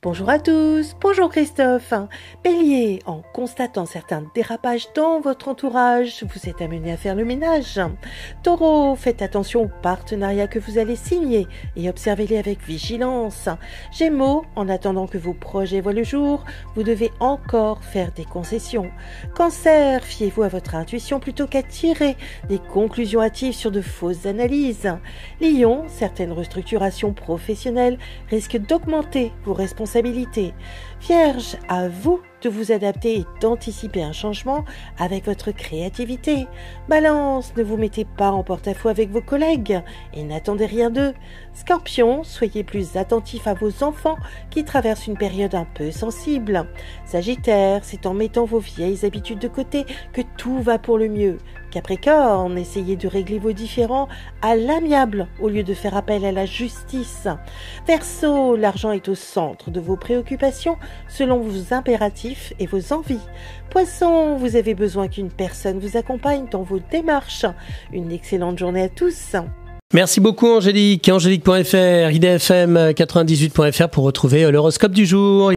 Bonjour à tous, bonjour Christophe. Bélier, en constatant certains dérapages dans votre entourage, vous êtes amené à faire le ménage. Taureau, faites attention aux partenariats que vous allez signer et observez-les avec vigilance. Gémeaux, en attendant que vos projets voient le jour, vous devez encore faire des concessions. Cancer, fiez-vous à votre intuition plutôt qu'à tirer des conclusions hâtives sur de fausses analyses. Lion, certaines restructurations professionnelles risquent d'augmenter vos responsabilités Vierge, à vous de vous adapter et d'anticiper un changement avec votre créativité. Balance, ne vous mettez pas en porte-à-faux avec vos collègues et n'attendez rien d'eux. Scorpion, soyez plus attentif à vos enfants qui traversent une période un peu sensible. Sagittaire, c'est en mettant vos vieilles habitudes de côté que tout va pour le mieux. Capricorne, essayez de régler vos différends à l'amiable au lieu de faire appel à la justice. Verseau, l'argent est au centre de vos préoccupations selon vos impératifs et vos envies. Poisson, vous avez besoin qu'une personne vous accompagne dans vos démarches. Une excellente journée à tous. Merci beaucoup Angélique, angélique.fr, idfm98.fr pour retrouver l'horoscope du jour.